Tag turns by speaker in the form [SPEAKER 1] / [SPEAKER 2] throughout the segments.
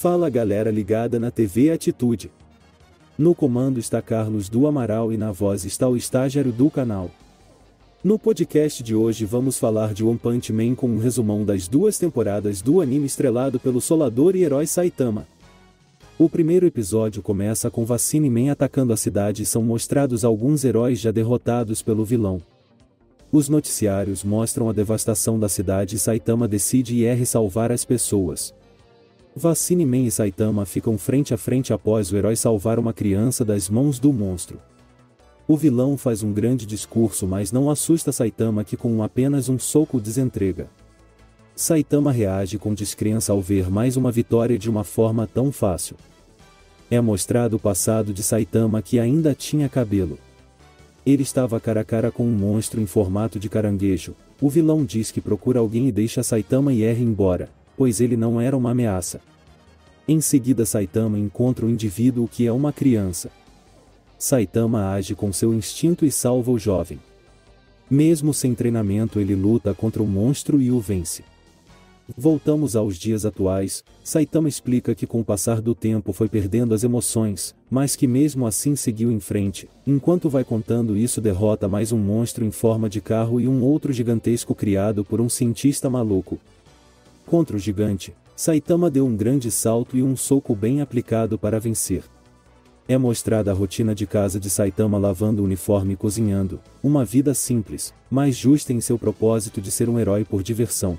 [SPEAKER 1] Fala galera ligada na TV Atitude. No comando está Carlos do Amaral e na voz está o estagiário do canal. No podcast de hoje vamos falar de One Punch Man com um resumão das duas temporadas do anime estrelado pelo solador e herói Saitama. O primeiro episódio começa com Vacine Man atacando a cidade e são mostrados alguns heróis já derrotados pelo vilão. Os noticiários mostram a devastação da cidade e Saitama decide ir salvar as pessoas. Vacine Man e Saitama ficam frente a frente após o herói salvar uma criança das mãos do monstro. O vilão faz um grande discurso mas não assusta Saitama que com apenas um soco desentrega. Saitama reage com descrença ao ver mais uma vitória de uma forma tão fácil. É mostrado o passado de Saitama que ainda tinha cabelo. Ele estava cara a cara com um monstro em formato de caranguejo. O vilão diz que procura alguém e deixa Saitama e R embora pois ele não era uma ameaça. Em seguida Saitama encontra o indivíduo que é uma criança. Saitama age com seu instinto e salva o jovem. Mesmo sem treinamento ele luta contra o monstro e o vence. Voltamos aos dias atuais, Saitama explica que com o passar do tempo foi perdendo as emoções, mas que mesmo assim seguiu em frente, enquanto vai contando isso derrota mais um monstro em forma de carro e um outro gigantesco criado por um cientista maluco, Contra o gigante, Saitama deu um grande salto e um soco bem aplicado para vencer. É mostrada a rotina de casa de Saitama lavando o uniforme e cozinhando, uma vida simples, mas justa em seu propósito de ser um herói por diversão.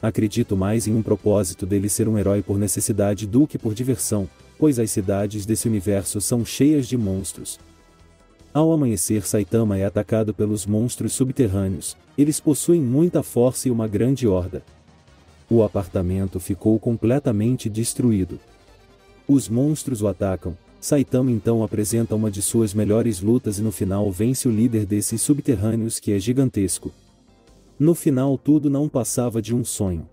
[SPEAKER 1] Acredito mais em um propósito dele ser um herói por necessidade do que por diversão, pois as cidades desse universo são cheias de monstros. Ao amanhecer, Saitama é atacado pelos monstros subterrâneos, eles possuem muita força e uma grande horda. O apartamento ficou completamente destruído. Os monstros o atacam, Saitama então apresenta uma de suas melhores lutas e no final vence o líder desses subterrâneos que é gigantesco. No final tudo não passava de um sonho.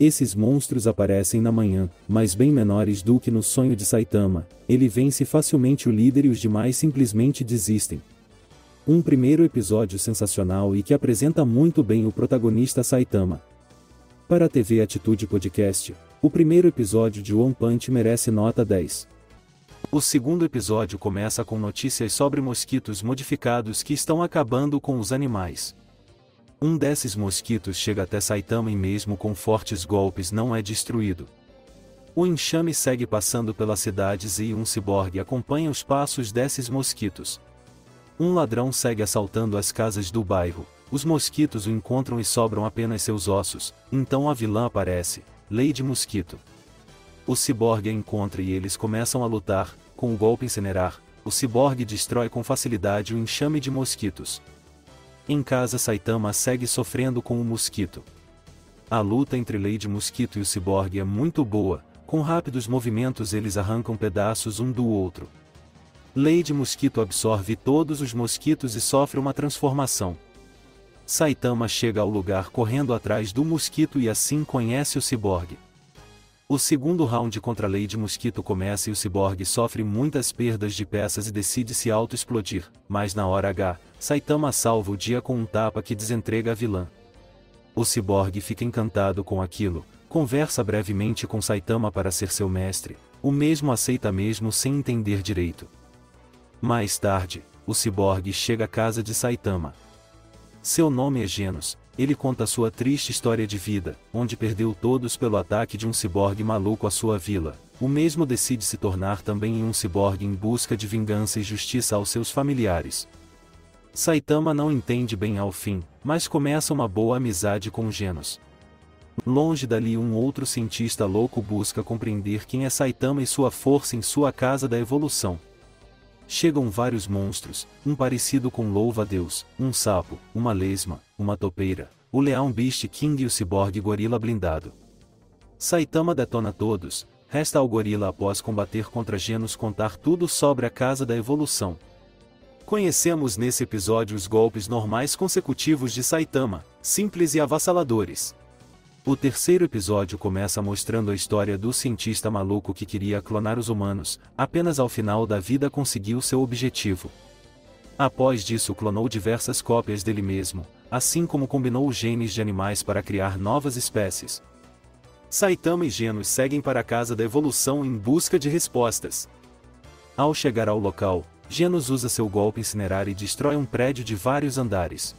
[SPEAKER 1] Esses monstros aparecem na manhã, mas bem menores do que no sonho de Saitama, ele vence facilmente o líder e os demais simplesmente desistem. Um primeiro episódio sensacional e que apresenta muito bem o protagonista Saitama. Para a TV Atitude Podcast, o primeiro episódio de One Punch merece nota 10. O segundo episódio começa com notícias sobre mosquitos modificados que estão acabando com os animais. Um desses mosquitos chega até Saitama e mesmo com fortes golpes não é destruído. O enxame segue passando pelas cidades e um ciborgue acompanha os passos desses mosquitos. Um ladrão segue assaltando as casas do bairro, os mosquitos o encontram e sobram apenas seus ossos, então a vilã aparece, Lady Mosquito. O ciborgue a encontra e eles começam a lutar, com o golpe incinerar, o ciborgue destrói com facilidade o enxame de mosquitos. Em casa Saitama segue sofrendo com o mosquito. A luta entre Lady Mosquito e o ciborgue é muito boa, com rápidos movimentos eles arrancam pedaços um do outro. Lady Mosquito absorve todos os mosquitos e sofre uma transformação. Saitama chega ao lugar correndo atrás do mosquito e assim conhece o ciborgue. O segundo round contra a Lady Mosquito começa e o ciborgue sofre muitas perdas de peças e decide se auto-explodir, mas na hora H, Saitama salva o dia com um tapa que desentrega a vilã. O ciborgue fica encantado com aquilo, conversa brevemente com Saitama para ser seu mestre, o mesmo aceita mesmo sem entender direito. Mais tarde, o ciborgue chega à casa de Saitama, seu nome é Genos. Ele conta sua triste história de vida, onde perdeu todos pelo ataque de um ciborgue maluco à sua vila. O mesmo decide se tornar também um ciborgue em busca de vingança e justiça aos seus familiares. Saitama não entende bem ao fim, mas começa uma boa amizade com Genos. Longe dali um outro cientista louco busca compreender quem é Saitama e sua força em sua casa da evolução. Chegam vários monstros, um parecido com louva-a-Deus, um sapo, uma lesma, uma topeira, o leão Beast King e o ciborgue gorila blindado. Saitama detona todos, resta ao gorila após combater contra Genos contar tudo sobre a Casa da Evolução. Conhecemos nesse episódio os golpes normais consecutivos de Saitama, simples e avassaladores. O terceiro episódio começa mostrando a história do cientista maluco que queria clonar os humanos, apenas ao final da vida conseguiu seu objetivo. Após disso clonou diversas cópias dele mesmo, assim como combinou os genes de animais para criar novas espécies. Saitama e Genos seguem para a casa da evolução em busca de respostas. Ao chegar ao local, Genos usa seu golpe incinerar e destrói um prédio de vários andares.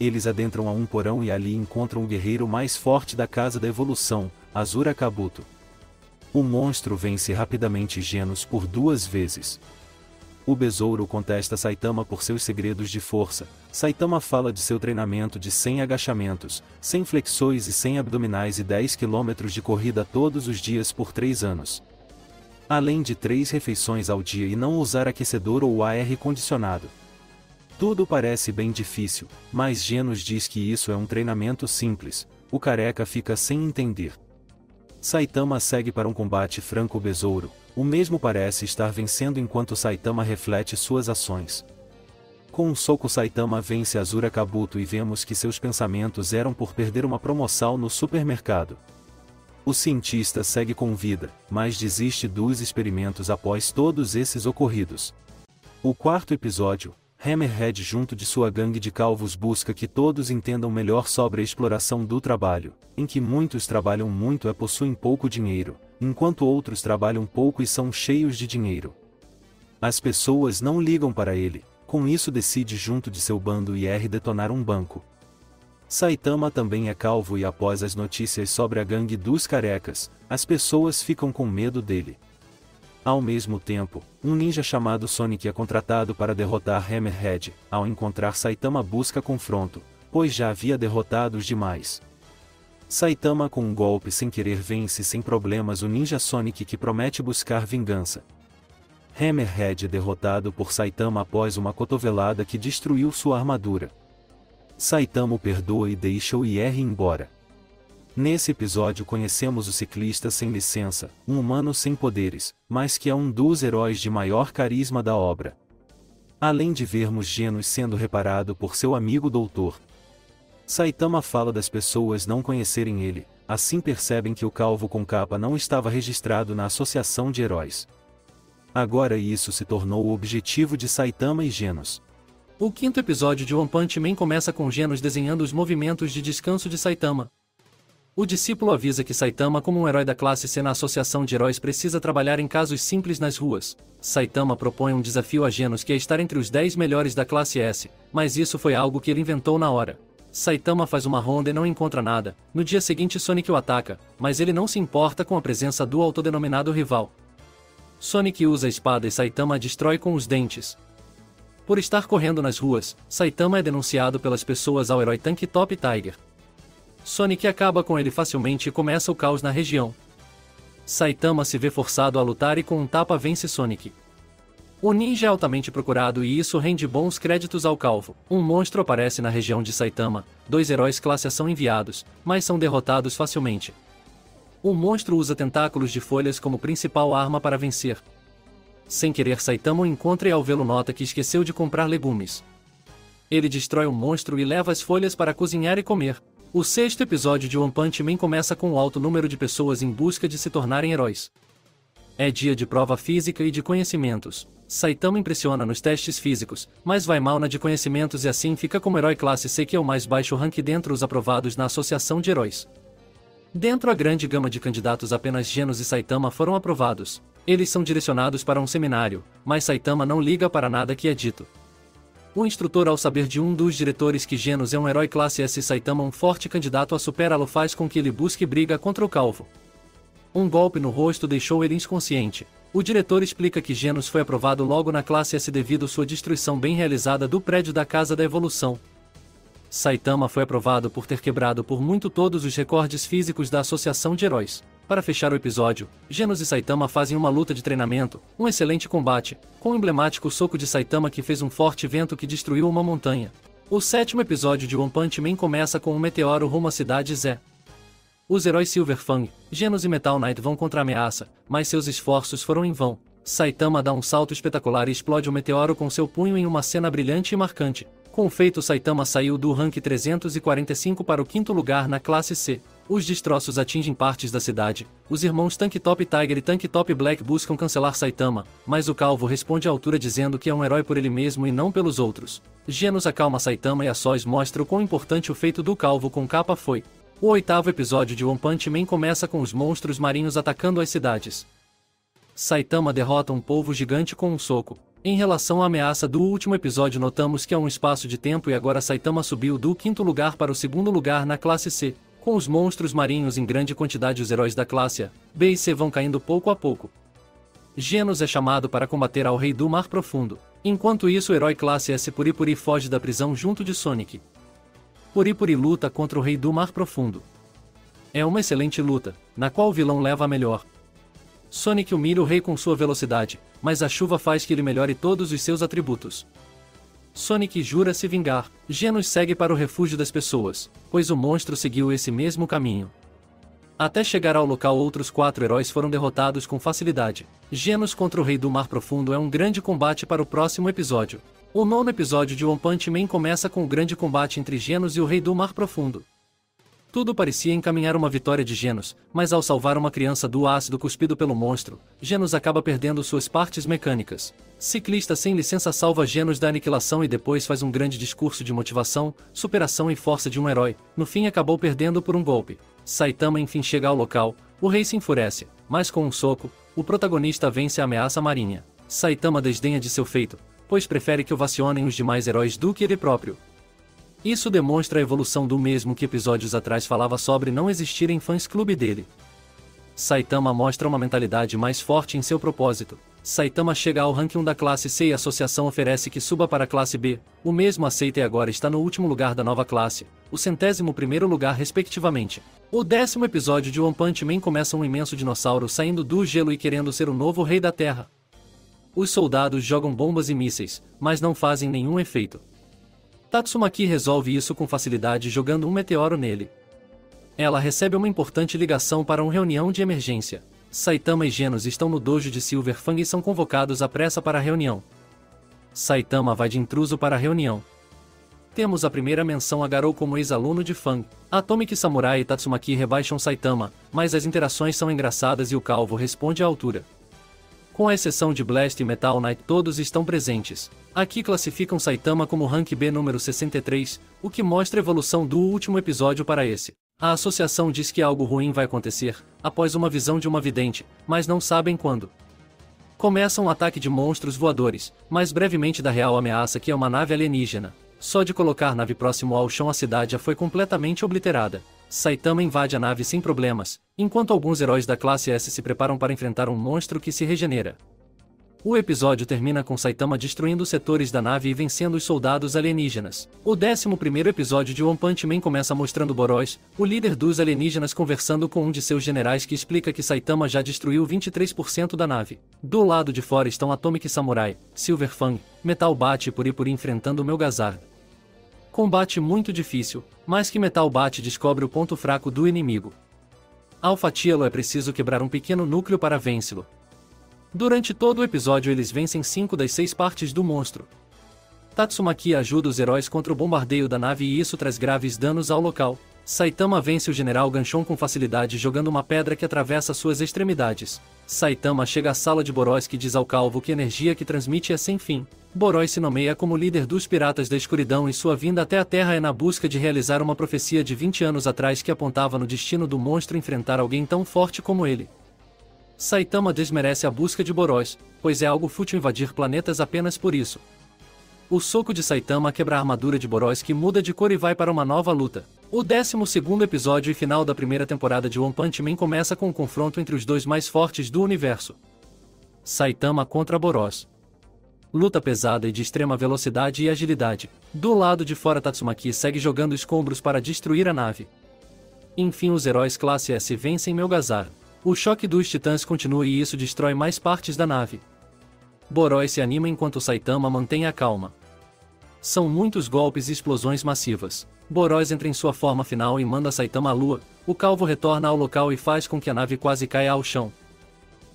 [SPEAKER 1] Eles adentram a um porão e ali encontram o guerreiro mais forte da Casa da Evolução, Azura Kabuto. O monstro vence rapidamente Genos por duas vezes. O besouro contesta Saitama por seus segredos de força. Saitama fala de seu treinamento de 100 agachamentos, 100 flexões e 100 abdominais e 10 km de corrida todos os dias por 3 anos. Além de 3 refeições ao dia e não usar aquecedor ou ar condicionado. Tudo parece bem difícil, mas Genos diz que isso é um treinamento simples, o careca fica sem entender. Saitama segue para um combate franco-besouro, o mesmo parece estar vencendo enquanto Saitama reflete suas ações. Com um soco Saitama vence Azura Kabuto e vemos que seus pensamentos eram por perder uma promoção no supermercado. O cientista segue com vida, mas desiste dos experimentos após todos esses ocorridos. O quarto episódio, Hammerhead junto de sua gangue de calvos busca que todos entendam melhor sobre a exploração do trabalho, em que muitos trabalham muito e possuem pouco dinheiro, enquanto outros trabalham pouco e são cheios de dinheiro. As pessoas não ligam para ele, com isso decide junto de seu bando ir detonar um banco. Saitama também é calvo e após as notícias sobre a gangue dos carecas, as pessoas ficam com medo dele. Ao mesmo tempo, um ninja chamado Sonic é contratado para derrotar Hammerhead. Ao encontrar Saitama busca confronto, pois já havia derrotado os demais. Saitama com um golpe sem querer vence sem problemas o ninja Sonic que promete buscar vingança. Hammerhead é derrotado por Saitama após uma cotovelada que destruiu sua armadura. Saitama o perdoa e deixa-o ir embora. Nesse episódio conhecemos o ciclista sem licença, um humano sem poderes, mas que é um dos heróis de maior carisma da obra. Além de vermos Genos sendo reparado por seu amigo doutor. Saitama fala das pessoas não conhecerem ele, assim percebem que o calvo com capa não estava registrado na Associação de Heróis. Agora isso se tornou o objetivo de Saitama e Genos.
[SPEAKER 2] O quinto episódio de One Punch Man começa com Genos desenhando os movimentos de descanso de Saitama, o discípulo avisa que Saitama, como um herói da classe C na Associação de Heróis, precisa trabalhar em casos simples nas ruas. Saitama propõe um desafio a Genos que é estar entre os 10 melhores da classe S, mas isso foi algo que ele inventou na hora. Saitama faz uma ronda e não encontra nada. No dia seguinte, Sonic o ataca, mas ele não se importa com a presença do autodenominado rival. Sonic usa a espada e Saitama a destrói com os dentes. Por estar correndo nas ruas, Saitama é denunciado pelas pessoas ao herói Tank Top Tiger. Sonic acaba com ele facilmente e começa o caos na região. Saitama se vê forçado a lutar e com um tapa vence Sonic. O ninja é altamente procurado e isso rende bons créditos ao calvo. Um monstro aparece na região de Saitama, dois heróis classe A são enviados, mas são derrotados facilmente. O monstro usa tentáculos de folhas como principal arma para vencer. Sem querer Saitama o encontra e ao vê-lo nota que esqueceu de comprar legumes. Ele destrói o monstro e leva as folhas para cozinhar e comer. O sexto episódio de One Punch Man começa com um alto número de pessoas em busca de se tornarem heróis. É dia de prova física e de conhecimentos. Saitama impressiona nos testes físicos, mas vai mal na de conhecimentos e assim fica como herói classe C que é o mais baixo rank dentre os aprovados na Associação de Heróis. Dentro a grande gama de candidatos apenas Genos e Saitama foram aprovados. Eles são direcionados para um seminário, mas Saitama não liga para nada que é dito. O instrutor, ao saber de um dos diretores que Genos é um herói classe S Saitama um forte candidato a superá-lo faz com que ele busque briga contra o calvo. Um golpe no rosto deixou ele inconsciente. O diretor explica que Genos foi aprovado logo na classe S devido sua destruição bem realizada do prédio da Casa da Evolução. Saitama foi aprovado por ter quebrado por muito todos os recordes físicos da Associação de Heróis. Para fechar o episódio, Genos e Saitama fazem uma luta de treinamento, um excelente combate, com o emblemático soco de Saitama que fez um forte vento que destruiu uma montanha. O sétimo episódio de One Punch Man começa com um meteoro rumo à cidade Zé. Os heróis Silver Fang, Genos e Metal Knight vão contra a ameaça, mas seus esforços foram em vão. Saitama dá um salto espetacular e explode o meteoro com seu punho em uma cena brilhante e marcante. Com o feito Saitama saiu do rank 345 para o quinto lugar na classe C. Os destroços atingem partes da cidade. Os irmãos Tank Top Tiger e Tank Top Black buscam cancelar Saitama, mas o calvo responde à altura dizendo que é um herói por ele mesmo e não pelos outros. Genos acalma Saitama e a sós mostra o quão importante o feito do calvo com capa foi. O oitavo episódio de One Punch Man começa com os monstros marinhos atacando as cidades. Saitama derrota um polvo gigante com um soco. Em relação à ameaça do último episódio, notamos que há um espaço de tempo e agora Saitama subiu do quinto lugar para o segundo lugar na classe C. Com os monstros marinhos em grande quantidade, os heróis da classe A, B e C vão caindo pouco a pouco. Genos é chamado para combater ao Rei do Mar Profundo. Enquanto isso, o herói classe S Puripuri foge da prisão junto de Sonic. Puripuri luta contra o Rei do Mar Profundo. É uma excelente luta, na qual o vilão leva a melhor. Sonic humilha o rei com sua velocidade, mas a chuva faz que ele melhore todos os seus atributos. Sonic jura se vingar. Genos segue para o refúgio das pessoas, pois o monstro seguiu esse mesmo caminho. Até chegar ao local, outros quatro heróis foram derrotados com facilidade. Genos contra o Rei do Mar Profundo é um grande combate para o próximo episódio. O nono episódio de One Punch Man começa com o grande combate entre Genos e o Rei do Mar Profundo. Tudo parecia encaminhar uma vitória de Genos, mas ao salvar uma criança do ácido cuspido pelo monstro, Genos acaba perdendo suas partes mecânicas. Ciclista sem licença salva Genos da aniquilação e depois faz um grande discurso de motivação, superação e força de um herói. No fim acabou perdendo por um golpe. Saitama enfim chega ao local, o rei se enfurece, mas com um soco, o protagonista vence a ameaça marinha. Saitama desdenha de seu feito, pois prefere que ovacionem os demais heróis do que ele próprio. Isso demonstra a evolução do mesmo que episódios atrás falava sobre não existirem fãs clube dele. Saitama mostra uma mentalidade mais forte em seu propósito. Saitama chega ao ranking 1 da classe C e a associação oferece que suba para a classe B. O mesmo aceita e agora está no último lugar da nova classe, o centésimo primeiro lugar respectivamente. O décimo episódio de One Punch Man começa um imenso dinossauro saindo do gelo e querendo ser o novo rei da Terra. Os soldados jogam bombas e mísseis, mas não fazem nenhum efeito. Tatsumaki resolve isso com facilidade jogando um meteoro nele. Ela recebe uma importante ligação para uma reunião de emergência. Saitama e Genos estão no dojo de Silverfang e são convocados à pressa para a reunião. Saitama vai de intruso para a reunião. Temos a primeira menção a Garou como ex-aluno de Fang. Atomic Samurai e Tatsumaki rebaixam Saitama, mas as interações são engraçadas e o calvo responde à altura. Com a exceção de Blast e Metal Knight, todos estão presentes. Aqui classificam Saitama como Rank B número 63, o que mostra a evolução do último episódio para esse. A associação diz que algo ruim vai acontecer, após uma visão de uma vidente, mas não sabem quando. Começa um ataque de monstros voadores, mas brevemente da real ameaça que é uma nave alienígena. Só de colocar nave próximo ao chão a cidade já foi completamente obliterada. Saitama invade a nave sem problemas, enquanto alguns heróis da classe S se preparam para enfrentar um monstro que se regenera. O episódio termina com Saitama destruindo setores da nave e vencendo os soldados alienígenas. O 11 episódio de One Punch Man começa mostrando Boros, o líder dos alienígenas, conversando com um de seus generais que explica que Saitama já destruiu 23% da nave. Do lado de fora estão Atomic Samurai, Silver Fang, Metal Bat e Puripuri enfrentando Melgazard. Combate muito difícil, mas que Metal Bat descobre o ponto fraco do inimigo. Ao fatiá-lo é preciso quebrar um pequeno núcleo para vencê-lo. Durante todo o episódio eles vencem cinco das seis partes do monstro. Tatsumaki ajuda os heróis contra o bombardeio da nave e isso traz graves danos ao local. Saitama vence o General Ganchon com facilidade jogando uma pedra que atravessa suas extremidades. Saitama chega à sala de Boros que diz ao calvo que a energia que transmite é sem fim. Boros se nomeia como líder dos Piratas da Escuridão e sua vinda até a Terra é na busca de realizar uma profecia de 20 anos atrás que apontava no destino do monstro enfrentar alguém tão forte como ele. Saitama desmerece a busca de Boros, pois é algo fútil invadir planetas apenas por isso. O soco de Saitama quebra a armadura de Boros que muda de cor e vai para uma nova luta. O 12 episódio e final da primeira temporada de One Punch Man começa com um confronto entre os dois mais fortes do universo. Saitama contra Boros luta pesada e de extrema velocidade e agilidade. Do lado de fora Tatsumaki segue jogando escombros para destruir a nave. Enfim os heróis classe S vencem Melgazar. O choque dos titãs continua e isso destrói mais partes da nave. Borói se anima enquanto Saitama mantém a calma. São muitos golpes e explosões massivas. Boróis entra em sua forma final e manda Saitama à lua. O calvo retorna ao local e faz com que a nave quase caia ao chão.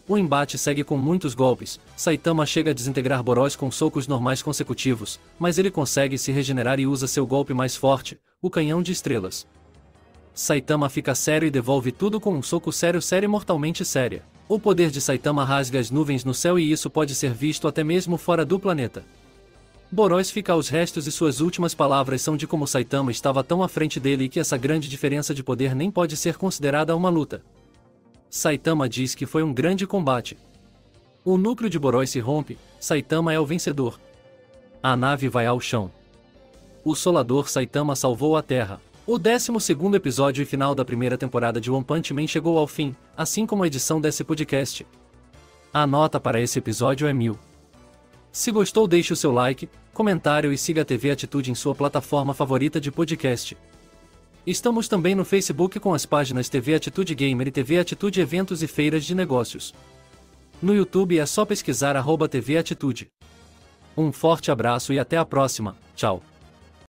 [SPEAKER 2] O embate segue com muitos golpes. Saitama chega a desintegrar Boros com socos normais consecutivos, mas ele consegue se regenerar e usa seu golpe mais forte, o canhão de estrelas. Saitama fica sério e devolve tudo com um soco sério sério mortalmente séria. O poder de Saitama rasga as nuvens no céu e isso pode ser visto até mesmo fora do planeta. Boróis fica aos restos e suas últimas palavras são de como Saitama estava tão à frente dele e que essa grande diferença de poder nem pode ser considerada uma luta. Saitama diz que foi um grande combate. O núcleo de Borói se rompe, Saitama é o vencedor. A nave vai ao chão. O solador Saitama salvou a Terra. O 12 episódio e final da primeira temporada de One Punch Man chegou ao fim, assim como a edição desse podcast. A nota para esse episódio é mil. Se gostou, deixe o seu like, comentário e siga a TV Atitude em sua plataforma favorita de podcast. Estamos também no Facebook com as páginas TV Atitude Gamer e TV Atitude Eventos e Feiras de Negócios. No YouTube é só pesquisar arroba TV Atitude. Um forte abraço e até a próxima, tchau.